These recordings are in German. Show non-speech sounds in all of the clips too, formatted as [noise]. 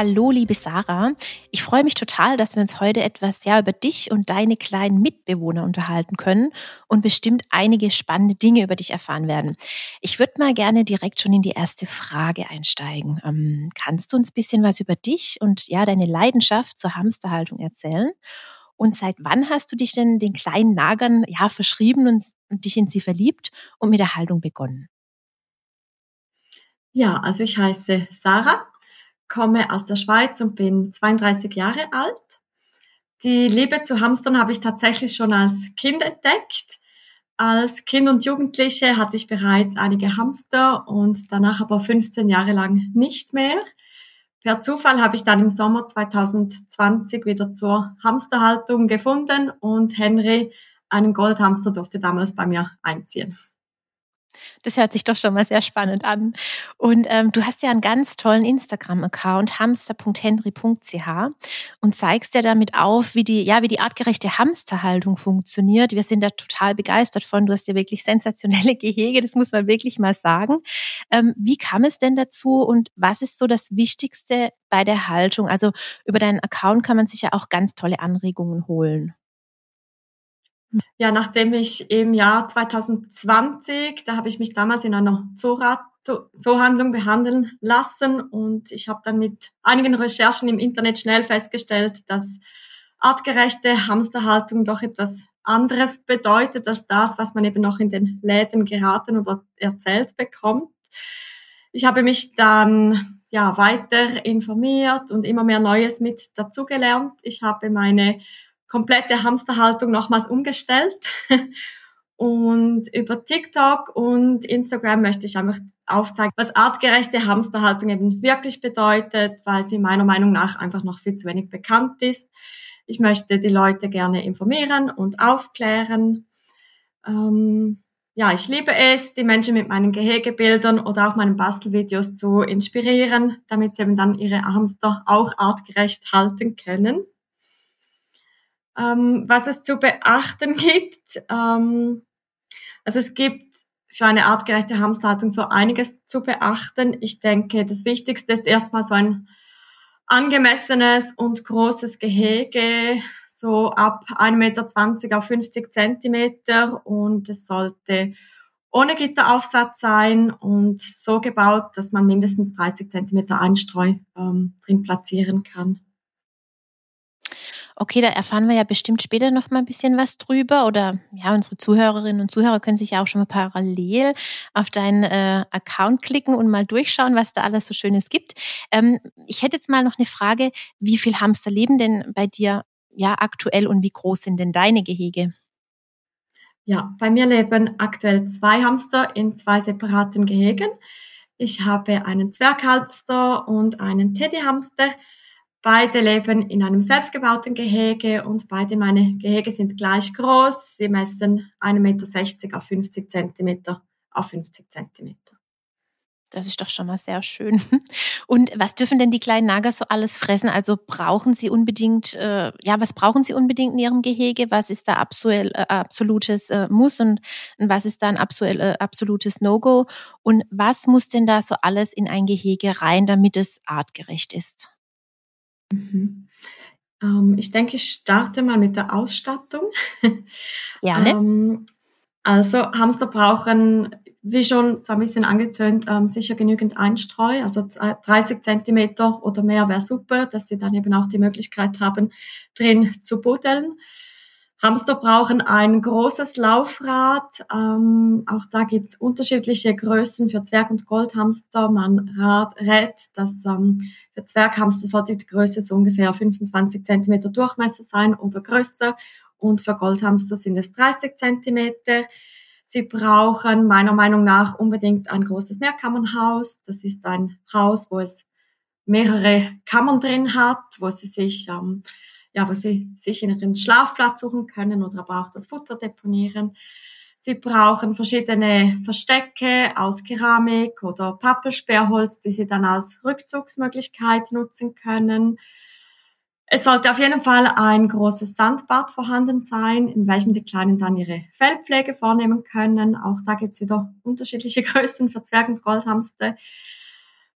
Hallo, liebe Sarah. Ich freue mich total, dass wir uns heute etwas ja über dich und deine kleinen Mitbewohner unterhalten können und bestimmt einige spannende Dinge über dich erfahren werden. Ich würde mal gerne direkt schon in die erste Frage einsteigen. Ähm, kannst du uns ein bisschen was über dich und ja deine Leidenschaft zur Hamsterhaltung erzählen? Und seit wann hast du dich denn den kleinen Nagern ja verschrieben und, und dich in sie verliebt und mit der Haltung begonnen? Ja, also ich heiße Sarah komme aus der Schweiz und bin 32 Jahre alt. Die Liebe zu Hamstern habe ich tatsächlich schon als Kind entdeckt. Als Kind und Jugendliche hatte ich bereits einige Hamster und danach aber 15 Jahre lang nicht mehr. Per Zufall habe ich dann im Sommer 2020 wieder zur Hamsterhaltung gefunden und Henry, einen Goldhamster, durfte damals bei mir einziehen. Das hört sich doch schon mal sehr spannend an. Und ähm, du hast ja einen ganz tollen Instagram-Account, hamster.henry.ch und zeigst ja damit auf, wie die, ja, wie die artgerechte Hamsterhaltung funktioniert. Wir sind da total begeistert von. Du hast ja wirklich sensationelle [laughs] Gehege, das muss man wirklich mal sagen. Ähm, wie kam es denn dazu und was ist so das Wichtigste bei der Haltung? Also über deinen Account kann man sich ja auch ganz tolle Anregungen holen. Ja, nachdem ich im Jahr 2020, da habe ich mich damals in einer Zoorat Zoohandlung behandeln lassen und ich habe dann mit einigen Recherchen im Internet schnell festgestellt, dass artgerechte Hamsterhaltung doch etwas anderes bedeutet als das, was man eben noch in den Läden geraten oder erzählt bekommt. Ich habe mich dann ja weiter informiert und immer mehr Neues mit dazugelernt. Ich habe meine komplette Hamsterhaltung nochmals umgestellt. [laughs] Und über TikTok und Instagram möchte ich einfach aufzeigen, was artgerechte Hamsterhaltung eben wirklich bedeutet, weil sie meiner Meinung nach einfach noch viel zu wenig bekannt ist. Ich möchte die Leute gerne informieren und aufklären. Ähm, ja, ich liebe es, die Menschen mit meinen Gehegebildern oder auch meinen Bastelvideos zu inspirieren, damit sie eben dann ihre Hamster auch artgerecht halten können ähm, was es zu beachten gibt. Ähm, also es gibt für eine artgerechte Hamsterhaltung so einiges zu beachten. Ich denke, das Wichtigste ist erstmal so ein angemessenes und großes Gehege, so ab 1,20 Meter auf 50 Zentimeter und es sollte ohne Gitteraufsatz sein und so gebaut, dass man mindestens 30 Zentimeter Einstreu ähm, drin platzieren kann. Okay, da erfahren wir ja bestimmt später noch mal ein bisschen was drüber oder ja, unsere Zuhörerinnen und Zuhörer können sich ja auch schon mal parallel auf deinen äh, Account klicken und mal durchschauen, was da alles so Schönes gibt. Ähm, ich hätte jetzt mal noch eine Frage, wie viel Hamster leben denn bei dir ja aktuell und wie groß sind denn deine Gehege? Ja, bei mir leben aktuell zwei Hamster in zwei separaten Gehegen. Ich habe einen Zwerghamster und einen Teddyhamster. Beide leben in einem selbstgebauten Gehege und beide meine Gehege sind gleich groß. Sie messen 1,60 Meter auf 50 Zentimeter auf 50 Zentimeter. Das ist doch schon mal sehr schön. [laughs] Und was dürfen denn die kleinen Nager so alles fressen? Also brauchen sie unbedingt, äh, ja, was brauchen sie unbedingt in ihrem Gehege? Was ist da absolut, äh, absolutes äh, Muss und, und, was ist da ein absolut, äh, absolutes No-Go? Und was muss denn da so alles in ein Gehege rein, damit es artgerecht ist? Mhm. Ähm, ich denke, ich starte mal mit der Ausstattung. [laughs] Gerne. ähm, also Hamster brauchen, wie schon so ein bisschen angetönt, ähm, sicher genügend Einstreu. Also 30 Zentimeter oder mehr wäre super, dass sie dann eben auch die Möglichkeit haben, drin zu buddeln. Hamster brauchen ein großes Laufrad. Ähm, auch da gibt es unterschiedliche Größen für Zwerg- und Goldhamster. Man rät, dass ähm, für Zwerghamster sollte die Größe so ungefähr 25 cm Durchmesser sein oder größer. Und für Goldhamster sind es 30 cm. Sie brauchen meiner Meinung nach unbedingt ein großes Mehrkammernhaus. Das ist ein Haus, wo es mehrere Kammern drin hat, wo sie sich ähm, ja, wo sie sich ihren Schlafplatz suchen können oder aber auch das Futter deponieren. Sie brauchen verschiedene Verstecke aus Keramik oder Pappelsperrholz, die sie dann als Rückzugsmöglichkeit nutzen können. Es sollte auf jeden Fall ein großes Sandbad vorhanden sein, in welchem die Kleinen dann ihre Fellpflege vornehmen können. Auch da gibt es wieder unterschiedliche [laughs] Größen für Zwerg- und Goldhamster.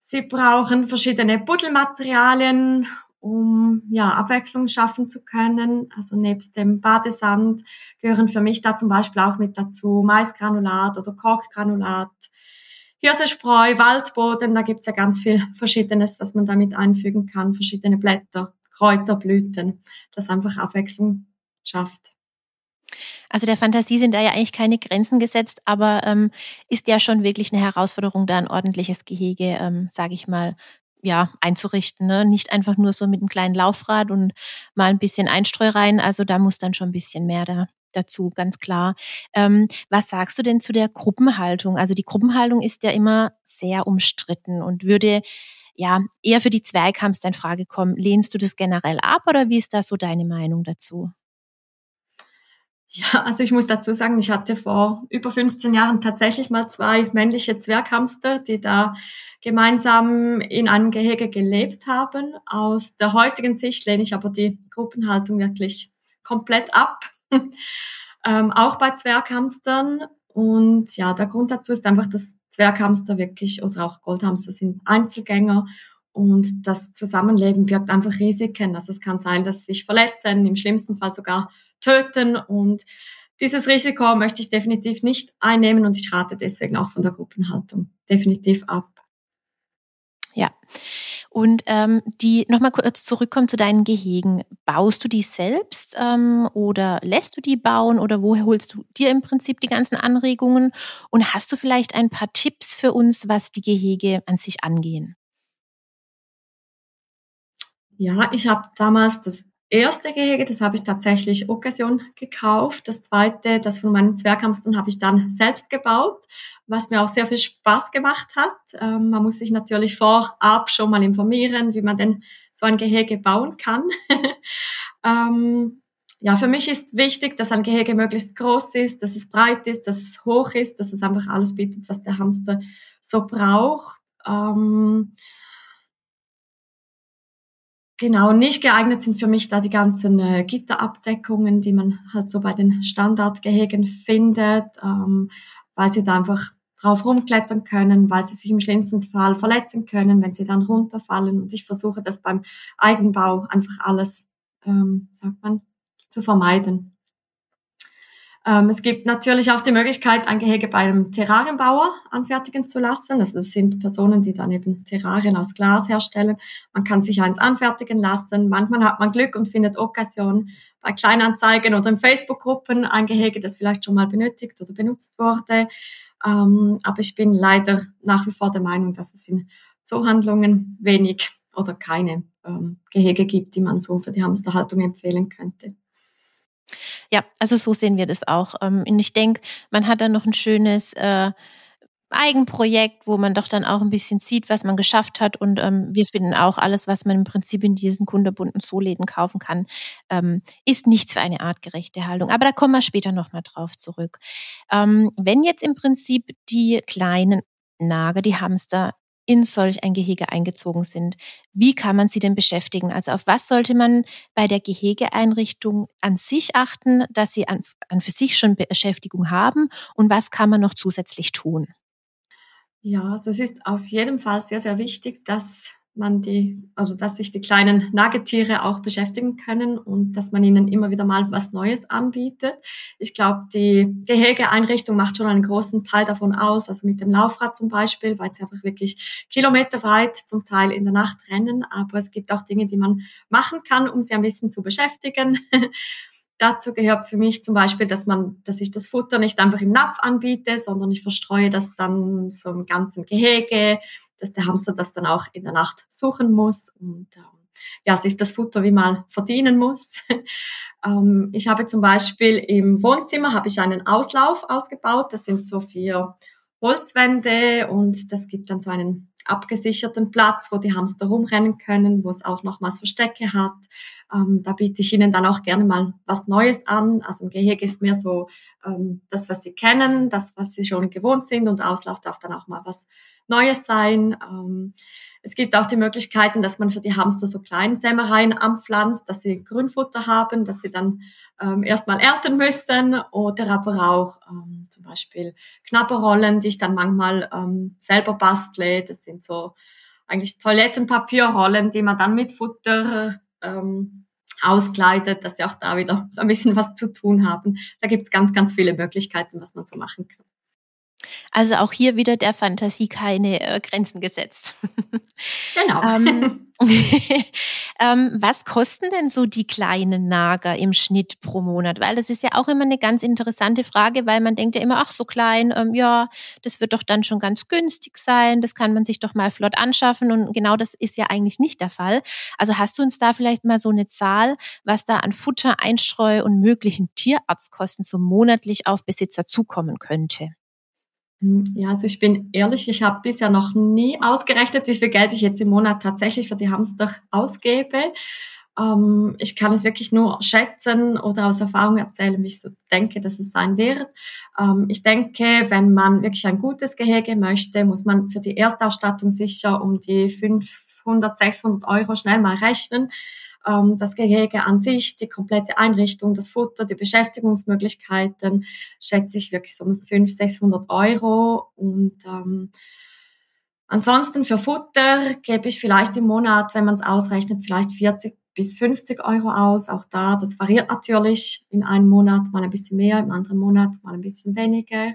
Sie brauchen verschiedene Buddelmaterialien um ja, Abwechslung schaffen zu können. Also nebst dem Badesand gehören für mich da zum Beispiel auch mit dazu Maisgranulat oder Korkgranulat, Hirsespreu, Waldboden, da gibt's ja ganz viel Verschiedenes, was man damit einfügen kann, verschiedene Blätter, Kräuter, Blüten, das einfach Abwechslung schafft. Also der Fantasie sind da ja eigentlich keine Grenzen gesetzt, aber ähm, ist ja schon wirklich eine Herausforderung, da ein ordentliches Gehege, ähm, sage ich mal, ja, einzurichten. Ne? Nicht einfach nur so mit einem kleinen Laufrad und mal ein bisschen Einstreu rein. Also da muss dann schon ein bisschen mehr da, dazu, ganz klar. Ähm, was sagst du denn zu der Gruppenhaltung? Also die Gruppenhaltung ist ja immer sehr umstritten und würde ja eher für die Zweikampfs in Frage kommen. Lehnst du das generell ab oder wie ist da so deine Meinung dazu? Ja, also ich muss dazu sagen, ich hatte vor über 15 Jahren tatsächlich mal zwei männliche Zwerghamster, die da gemeinsam in einem Gehege gelebt haben. Aus der heutigen Sicht lehne ich aber die Gruppenhaltung wirklich komplett ab. [laughs] ähm, auch bei Zwerghamstern. Und ja, der Grund dazu ist einfach, dass Zwerghamster wirklich oder auch Goldhamster sind Einzelgänger und das Zusammenleben birgt einfach Risiken. Also es kann sein, dass sie sich verletzen, im schlimmsten Fall sogar töten und dieses Risiko möchte ich definitiv nicht einnehmen und ich rate deswegen auch von der Gruppenhaltung definitiv ab. Ja. Und ähm, die nochmal kurz zurückkommen zu deinen Gehegen. Baust du die selbst ähm, oder lässt du die bauen oder wo holst du dir im Prinzip die ganzen Anregungen? Und hast du vielleicht ein paar Tipps für uns, was die Gehege an sich angehen? Ja, ich habe damals das erste Gehege, das habe ich tatsächlich Occasion gekauft. Das zweite, das von meinen Zwerghamstern, habe ich dann selbst gebaut, was mir auch sehr viel Spaß gemacht hat. Ähm, man muss sich natürlich vorab schon mal informieren, wie man denn so ein Gehege bauen kann. [laughs] ähm, ja, für mich ist wichtig, dass ein Gehege möglichst groß ist, dass es breit ist, dass es hoch ist, dass es einfach alles bietet, was der Hamster so braucht. Ähm, Genau, nicht geeignet sind für mich da die ganzen äh, Gitterabdeckungen, die man halt so bei den Standardgehegen findet, ähm, weil sie da einfach drauf rumklettern können, weil sie sich im schlimmsten Fall verletzen können, wenn sie dann runterfallen. Und ich versuche das beim Eigenbau einfach alles, ähm, sagt man, zu vermeiden. Ähm, es gibt natürlich auch die Möglichkeit, ein Gehege bei einem Terrarienbauer anfertigen zu lassen. Das sind Personen, die dann eben Terrarien aus Glas herstellen. Man kann sich eins anfertigen lassen. Manchmal hat man Glück und findet Occasion bei Kleinanzeigen oder in Facebook-Gruppen ein Gehege, das vielleicht schon mal benötigt oder benutzt wurde. Ähm, aber ich bin leider nach wie vor der Meinung, dass es in Zoohandlungen wenig oder keine ähm, Gehege gibt, die man so für die Hamsterhaltung empfehlen könnte. Ja, also so sehen wir das auch. Ähm, und ich denke, man hat dann noch ein schönes äh, Eigenprojekt, wo man doch dann auch ein bisschen sieht, was man geschafft hat. Und ähm, wir finden auch, alles, was man im Prinzip in diesen kunderbunten Zooläden kaufen kann, ähm, ist nichts für eine artgerechte Haltung. Aber da kommen wir später nochmal drauf zurück. Wenn jetzt im Prinzip die kleinen Nager, die Hamster in solch ein Gehege eingezogen sind. Wie kann man sie denn beschäftigen? Also auf was sollte man bei der Gehegeeinrichtung an sich achten, dass sie an, an für sich schon Beschäftigung haben und was kann man noch zusätzlich tun? Ja, also es ist auf jeden Fall sehr, sehr wichtig, dass man die, also dass sich die kleinen Nagetiere auch beschäftigen können und dass man ihnen immer wieder mal was Neues anbietet. Ich glaube, die Gehegeeinrichtung macht schon einen großen Teil davon aus, also mit dem Laufrad zum Beispiel, weil sie einfach wirklich kilometerweit zum Teil in der Nacht rennen. Aber es gibt auch Dinge, die man machen kann, um sie ein bisschen zu beschäftigen. [laughs] Dazu gehört für mich zum Beispiel, dass man, dass ich das Futter nicht einfach im Napf anbiete, sondern ich verstreue das dann so im ganzen Gehege, dass der Hamster das dann auch in der Nacht suchen muss und ähm, ja, sich das Futter wie mal verdienen muss. [laughs] ähm, ich habe zum Beispiel im Wohnzimmer habe ich einen Auslauf ausgebaut. Das sind so vier Holzwände und das gibt dann so einen abgesicherten Platz, wo die Hamster rumrennen können, wo es auch nochmals Verstecke hat. Ähm, da biete ich ihnen dann auch gerne mal was Neues an. Also im Gehege ist mehr so ähm, das, was sie kennen, das, was sie schon gewohnt sind und Auslauf darf dann auch mal was Neues sein. Ähm, es gibt auch die Möglichkeiten, dass man für die Hamster so Kleinsämereien anpflanzt, dass sie Grünfutter haben, dass sie dann ähm, erstmal ernten müssen oder aber auch ähm, zum Beispiel Knabberrollen, die ich dann manchmal ähm, selber bastle. Das sind so eigentlich Toilettenpapierrollen, die man dann mit Futter ähm, auskleidet, dass sie auch da wieder so ein bisschen was zu tun haben. Da gibt es ganz, ganz viele Möglichkeiten, was man so machen kann. Also auch hier wieder der Fantasie keine äh, Grenzen gesetzt. [laughs] Genau. ähm, [laughs] ähm, was kosten denn so die kleinen Nager im Schnitt pro Monat? Weil das ist ja auch immer eine ganz interessante Frage, weil man denkt ja immer, ach so klein, ähm, ja, das wird doch dann schon ganz günstig sein, das kann man sich doch mal flott anschaffen und genau das ist ja eigentlich nicht der Fall. Also hast du uns da vielleicht mal so eine Zahl, was da an Futter, Einstreu und möglichen Tierarztkosten so monatlich auf Besitzer zukommen könnte? Hm, ja, also ich bin ehrlich, ich habe bisher noch nie ausgerechnet, wie viel Geld ich jetzt im Monat tatsächlich für die Hamster ausgebe. Ähm, ich kann es wirklich nur schätzen oder aus Erfahrung erzählen, wie ich so denke, dass es sein wird. Ähm, ich denke, wenn man wirklich ein gutes Gehege möchte, muss man für die Erstausstattung sicher um die 500, 600 Euro schnell mal rechnen ähm, das Gehege an sich, die komplette Einrichtung, das Futter, die Beschäftigungsmöglichkeiten, schätze ich wirklich so um 500, 600 Euro. Und ähm, ansonsten für Futter gebe ich vielleicht im Monat, wenn man es ausrechnet, vielleicht 40 bis 50 Euro aus. Auch da, das variiert natürlich in einem Monat mal ein bisschen mehr, im anderen Monat mal ein bisschen weniger.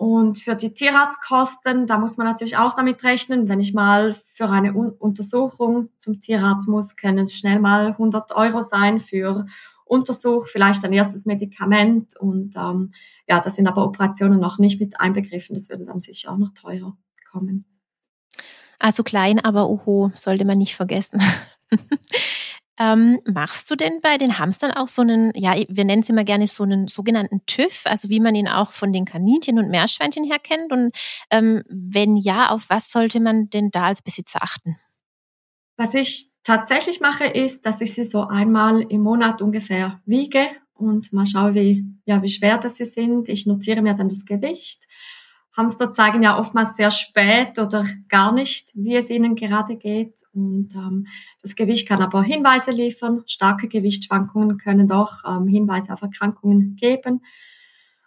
Und für die Tierarztkosten, da muss man natürlich auch damit rechnen, wenn ich mal für eine Un Untersuchung zum Tierarzt muss, können es schnell mal 100 Euro sein für Untersuch, vielleicht ein erstes Medikament und ähm, ja, da sind aber Operationen noch nicht mit einbegriffen. Das würde dann sicher auch noch teurer kommen. Also klein, aber oho, sollte man nicht vergessen. [laughs] Ähm, machst du denn bei den Hamstern auch so einen, ja, wir nennen es immer gerne so einen sogenannten TÜV, also wie man ihn auch von den Kaninchen und Meerschweinchen her kennt? Und ähm, wenn ja, auf was sollte man denn da als Besitzer achten? Was ich tatsächlich mache, ist, dass ich sie so einmal im Monat ungefähr wiege und mal schaue, wie, ja, wie schwer das sie sind. Ich notiere mir dann das Gewicht Hamster zeigen ja oftmals sehr spät oder gar nicht, wie es ihnen gerade geht. Und ähm, das Gewicht kann aber Hinweise liefern. Starke Gewichtsschwankungen können doch ähm, Hinweise auf Erkrankungen geben.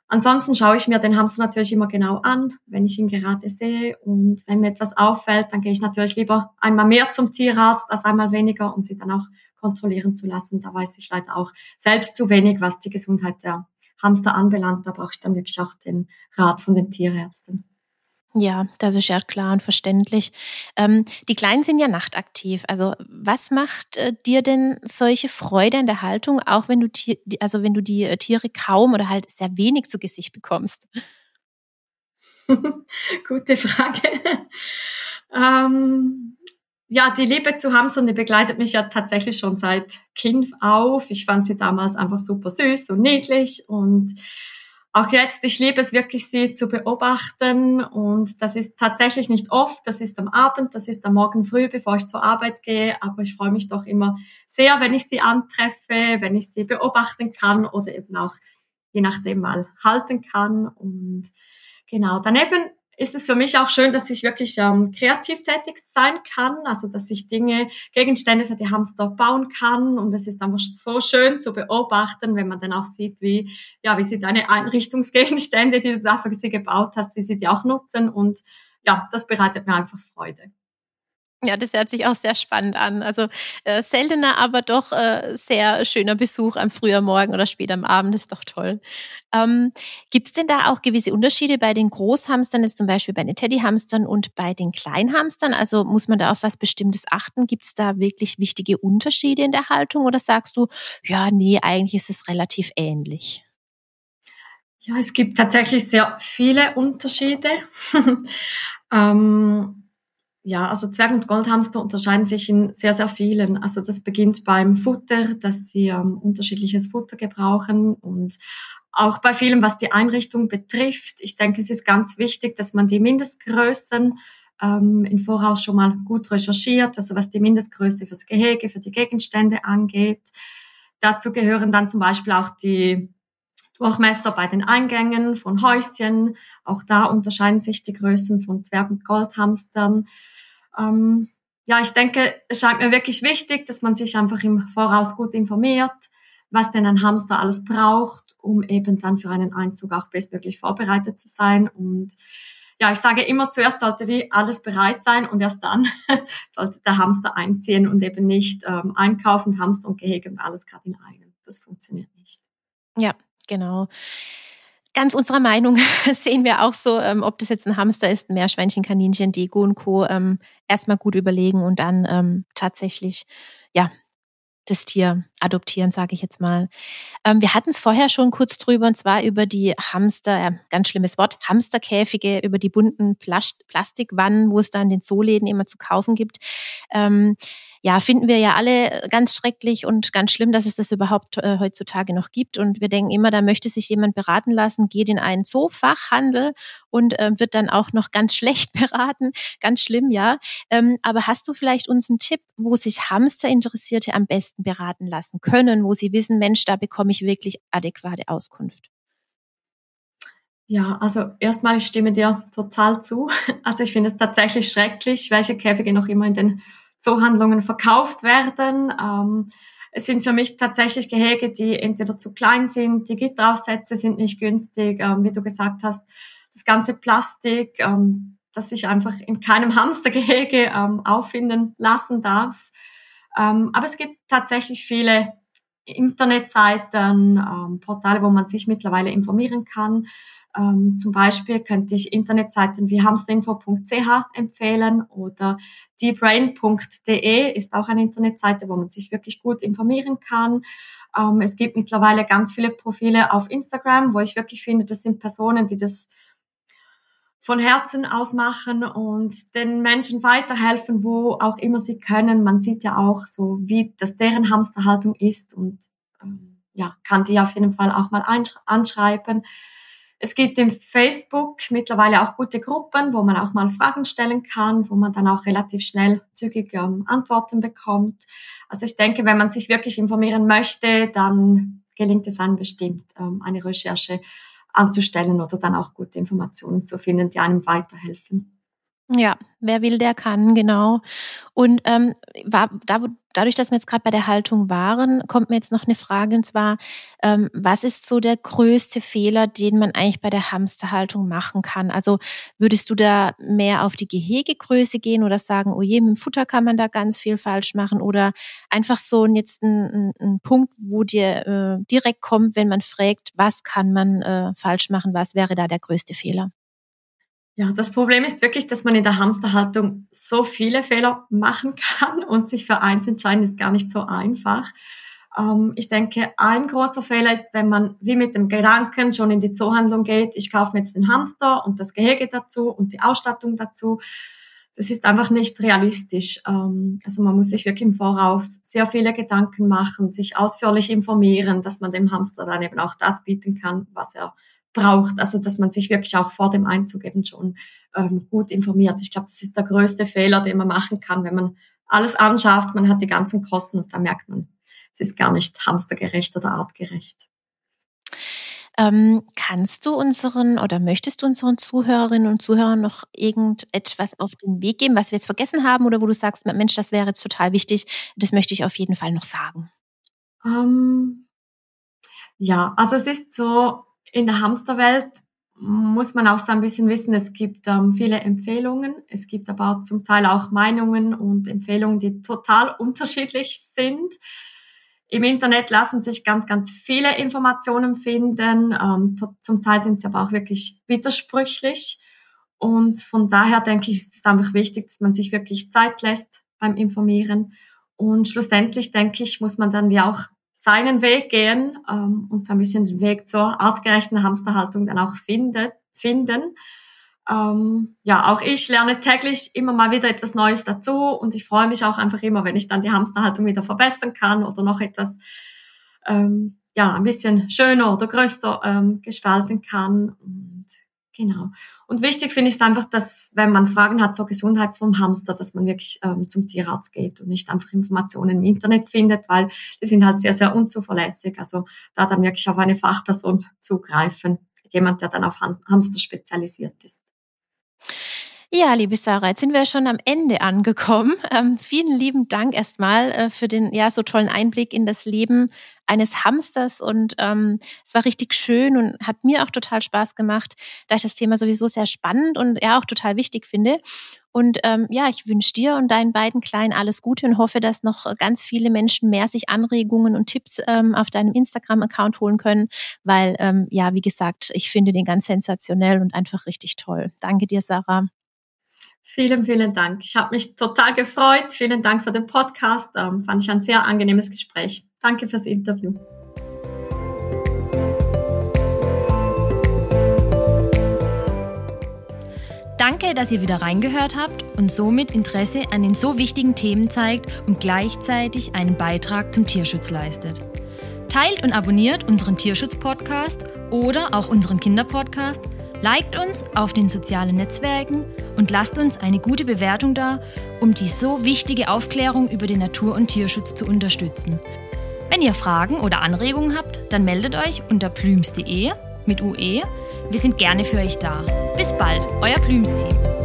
Ansonsten schaue ich mir den Hamster natürlich immer genau an, wenn ich ihn gerade sehe. Und wenn mir etwas auffällt, dann gehe ich natürlich lieber einmal mehr zum Tierarzt als einmal weniger, um sie dann auch kontrollieren zu lassen. Da weiß ich leider auch selbst zu wenig, was die Gesundheit der Hamster anbelangt, da brauche ich dann wirklich auch den Rat von den Tierärzten. Ja, das ist ja klar und verständlich. Ähm, die Kleinen sind ja nachtaktiv. Also was macht äh, dir denn solche Freude in der Haltung, auch wenn du also wenn du die äh, Tiere kaum oder halt sehr wenig zu Gesicht bekommst? [laughs] Gute Frage. [laughs] ähm, ja, die Liebe zu Hamstern, die begleitet mich ja tatsächlich schon seit Kind auf. Ich fand sie damals einfach super süß und niedlich und auch jetzt, ich liebe es wirklich, sie zu beobachten und das ist tatsächlich nicht oft, das ist am Abend, das ist am Morgen früh, bevor ich zur Arbeit gehe, aber ich freue mich doch immer sehr, wenn ich sie antreffe, wenn ich sie beobachten kann oder eben auch je nachdem mal halten kann und genau, daneben ist es für mich auch schön, dass ich wirklich ähm, kreativ tätig sein kann, also dass ich Dinge, Gegenstände für die Hamster bauen kann. Und es ist einfach so schön zu beobachten, wenn man dann auch sieht, wie, ja, wie sie deine Einrichtungsgegenstände, die du dafür gebaut hast, wie sie die auch nutzen. Und ja, das bereitet mir einfach Freude. Ja, das hört sich auch sehr spannend an. Also äh, seltener, aber doch äh, sehr schöner Besuch am frühen Morgen oder spät am Abend. Ist doch toll. Ähm, Gibt es denn da auch gewisse Unterschiede bei den Großhamstern, jetzt zum Beispiel bei den Teddyhamstern und bei den Kleinhamstern? Also muss man da auf was Bestimmtes achten? Gibt es da wirklich wichtige Unterschiede in der Haltung oder sagst du, ja, nee, eigentlich ist es relativ ähnlich? Ja, es gibt tatsächlich sehr viele Unterschiede. [laughs] ähm, ja, also Zwerg- und Goldhamster unterscheiden sich in sehr, sehr vielen. Also das beginnt beim Futter, dass sie ähm, unterschiedliches Futter gebrauchen und auch bei vielem, was die Einrichtung betrifft. Ich denke, es ist ganz wichtig, dass man die Mindestgrößen ähm, im Voraus schon mal gut recherchiert, also was die Mindestgröße fürs Gehege, für die Gegenstände angeht. Dazu gehören dann zum Beispiel auch die Durchmesser bei den Eingängen von Häuschen. Auch da unterscheiden sich die Größen von Zwerg- und Goldhamstern. Ähm, ja, ich denke, es scheint mir wirklich wichtig, dass man sich einfach im Voraus gut informiert, was denn ein Hamster alles braucht, um eben dann für einen Einzug auch bestmöglich vorbereitet zu sein. Und ja, ich sage immer, zuerst sollte wie alles bereit sein und erst dann [laughs] sollte der Hamster einziehen und eben nicht ähm, einkaufen, Hamster und Gehege und alles gerade in einem. Das funktioniert nicht. Ja, genau ganz unserer Meinung [laughs] sehen wir auch so, ähm, ob das jetzt ein Hamster ist, ein Meerschweinchen, Kaninchen, Deko und Co. Ähm, erstmal gut überlegen und dann ähm, tatsächlich, ja, das Tier adoptieren, sage ich jetzt mal. Ähm, wir hatten es vorher schon kurz drüber, und zwar über die Hamster, äh, ganz schlimmes Wort, Hamsterkäfige, über die bunten Plast Plastikwannen, wo es da in den Zooläden immer zu kaufen gibt. Ja, finden wir ja alle ganz schrecklich und ganz schlimm, dass es das überhaupt äh, heutzutage noch gibt. Und wir denken immer, da möchte sich jemand beraten lassen, geht in einen Zoofachhandel und äh, wird dann auch noch ganz [laughs] schlecht beraten. Ganz schlimm, ja. Ähm, aber hast du vielleicht uns einen Tipp, wo sich Hamsterinteressierte am besten beraten lassen können, wo sie wissen, Mensch, da bekomme ich wirklich adäquate Auskunft? Ja, also erstmal, ich stimme dir total zu. [laughs] Also ich finde es tatsächlich schrecklich, welche Käfige noch immer in den Zoohandlungen verkauft werden. Ähm, es sind für mich tatsächlich Gehege, die entweder zu klein sind, die Gitteraufsätze sind nicht günstig, ähm, wie du gesagt hast, das ganze Plastik, ähm, das sich einfach in keinem Hamstergehege ähm, auffinden lassen darf. Ähm, aber es gibt tatsächlich viele Internetseiten, ähm, Portale, wo man sich mittlerweile informieren kann. Ähm, zum Beispiel könnte ich Internetseiten wie hamsterinfo.ch empfehlen oder debrain.de ist auch eine Internetseite, wo man sich wirklich gut informieren kann. Ähm, es gibt mittlerweile ganz viele Profile auf Instagram, wo ich wirklich finde, das sind Personen, die das von Herzen aus machen und den Menschen weiterhelfen, wo auch immer sie können. Man sieht ja auch so, wie das deren Hamsterhaltung ist und ähm, ja, kann die auf jeden Fall auch mal anschreiben. Es gibt im Facebook mittlerweile auch gute Gruppen, wo man auch mal Fragen stellen kann, wo man dann auch relativ schnell zügig ähm, Antworten bekommt. Also ich denke, wenn man sich wirklich informieren möchte, dann gelingt es einem bestimmt, ähm, eine Recherche anzustellen oder dann auch gute Informationen zu finden, die einem weiterhelfen. Ja, wer will, der kann, genau. Und ähm, war, da, dadurch, dass wir jetzt gerade bei der Haltung waren, kommt mir jetzt noch eine Frage, und zwar, ähm, was ist so der größte Fehler, den man eigentlich bei der Hamsterhaltung machen kann? Also würdest du da mehr auf die Gehegegröße gehen oder sagen, oh je, mit dem Futter kann man da ganz viel falsch machen? Oder einfach so jetzt ein, ein, Punkt, wo dir äh, direkt kommt, wenn man fragt, was kann man äh, falsch machen, was wäre da der größte Fehler? Ja, das Problem ist wirklich, dass man in der Hamsterhaltung so viele Fehler machen [laughs] kann und sich für eins entscheiden ist gar nicht so einfach. Ähm, ich denke, ein großer Fehler ist, wenn man wie mit dem Gedanken schon in die Zoohandlung geht, ich kaufe mir jetzt den Hamster und das Gehege dazu und die Ausstattung dazu. Das ist einfach nicht realistisch. Ähm, also man muss sich wirklich im Voraus sehr viele Gedanken machen, sich ausführlich informieren, dass man dem Hamster dann eben auch das bieten kann, was er braucht. Also dass man sich wirklich auch vor dem Einzug eben schon ähm, gut informiert. Ich glaube, das ist der größte Fehler, den man machen kann, wenn man alles anschafft, man hat die ganzen Kosten und dann merkt man, es ist gar nicht hamstergerecht oder artgerecht. Ähm, kannst du unseren oder möchtest du unseren Zuhörerinnen und Zuhörern noch irgendetwas auf den Weg geben, was wir jetzt vergessen haben oder wo du sagst, Mensch, das wäre jetzt total wichtig, das möchte ich auf jeden Fall noch sagen? Ähm, ja, also es ist so, in der Hamsterwelt muss man auch so ein bisschen wissen, es gibt ähm, viele Empfehlungen, es gibt aber zum Teil auch Meinungen und Empfehlungen, die total [laughs] unterschiedlich sind. Im Internet lassen sich ganz, ganz viele Informationen finden. Ähm, zum Teil sind sie aber auch wirklich widersprüchlich. Und von daher denke ich, ist es einfach wichtig, dass man sich wirklich Zeit lässt beim Informieren. Und schlussendlich denke ich, muss man dann wie auch seinen Weg gehen ähm, und so ein bisschen den Weg zur artgerechten Hamsterhaltung dann auch findet, finden. Ähm, ja, auch ich lerne täglich immer mal wieder etwas Neues dazu und ich freue mich auch einfach immer, wenn ich dann die Hamsterhaltung wieder verbessern kann oder noch etwas ähm, ja ein bisschen schöner oder größer ähm, gestalten kann. Genau. Und wichtig finde ich es einfach, dass wenn man Fragen hat zur Gesundheit vom Hamster, dass man wirklich ähm, zum Tierarzt geht und nicht einfach Informationen im Internet findet, weil die sind halt sehr, sehr unzuverlässig. Also da dann wirklich auf eine Fachperson zugreifen, jemand, der dann auf Hamster spezialisiert ist. Ja, liebe Sarah, jetzt sind wir schon am Ende angekommen. [laughs] Ähm, vielen lieben Dank erstmal äh, für den ja so tollen Einblick in das Leben eines Hamsters und ähm, es war richtig schön und hat mir auch total Spaß gemacht, da ich das Thema sowieso sehr spannend und ja auch total wichtig finde. Und ähm, ja, ich wünsche dir und deinen beiden Kleinen alles Gute und hoffe, dass noch ganz viele Menschen mehr sich Anregungen und Tipps ähm, auf deinem Instagram-Account holen können, weil ähm, ja, wie gesagt, ich finde den ganz sensationell und einfach richtig toll. Danke dir, Sarah. Vielen, vielen Dank. Ich habe mich total gefreut. Vielen Dank für den Podcast. Ähm, fand ich ein sehr angenehmes Gespräch. Danke fürs Interview. Danke, dass ihr wieder reingehört habt und somit Interesse an den so wichtigen Themen zeigt und gleichzeitig einen Beitrag zum Tierschutz leistet. Teilt und abonniert unseren Tierschutz-Podcast oder auch unseren Kinderpodcast Liked uns auf den sozialen Netzwerken und lasst uns eine gute Bewertung da, um die so wichtige Aufklärung über den Natur- und Tierschutz zu unterstützen. Wenn ihr Fragen oder Anregungen habt, dann meldet euch unter plüms.de mit UE. Wir sind gerne für euch da. Bis bald, euer Plüms-Team.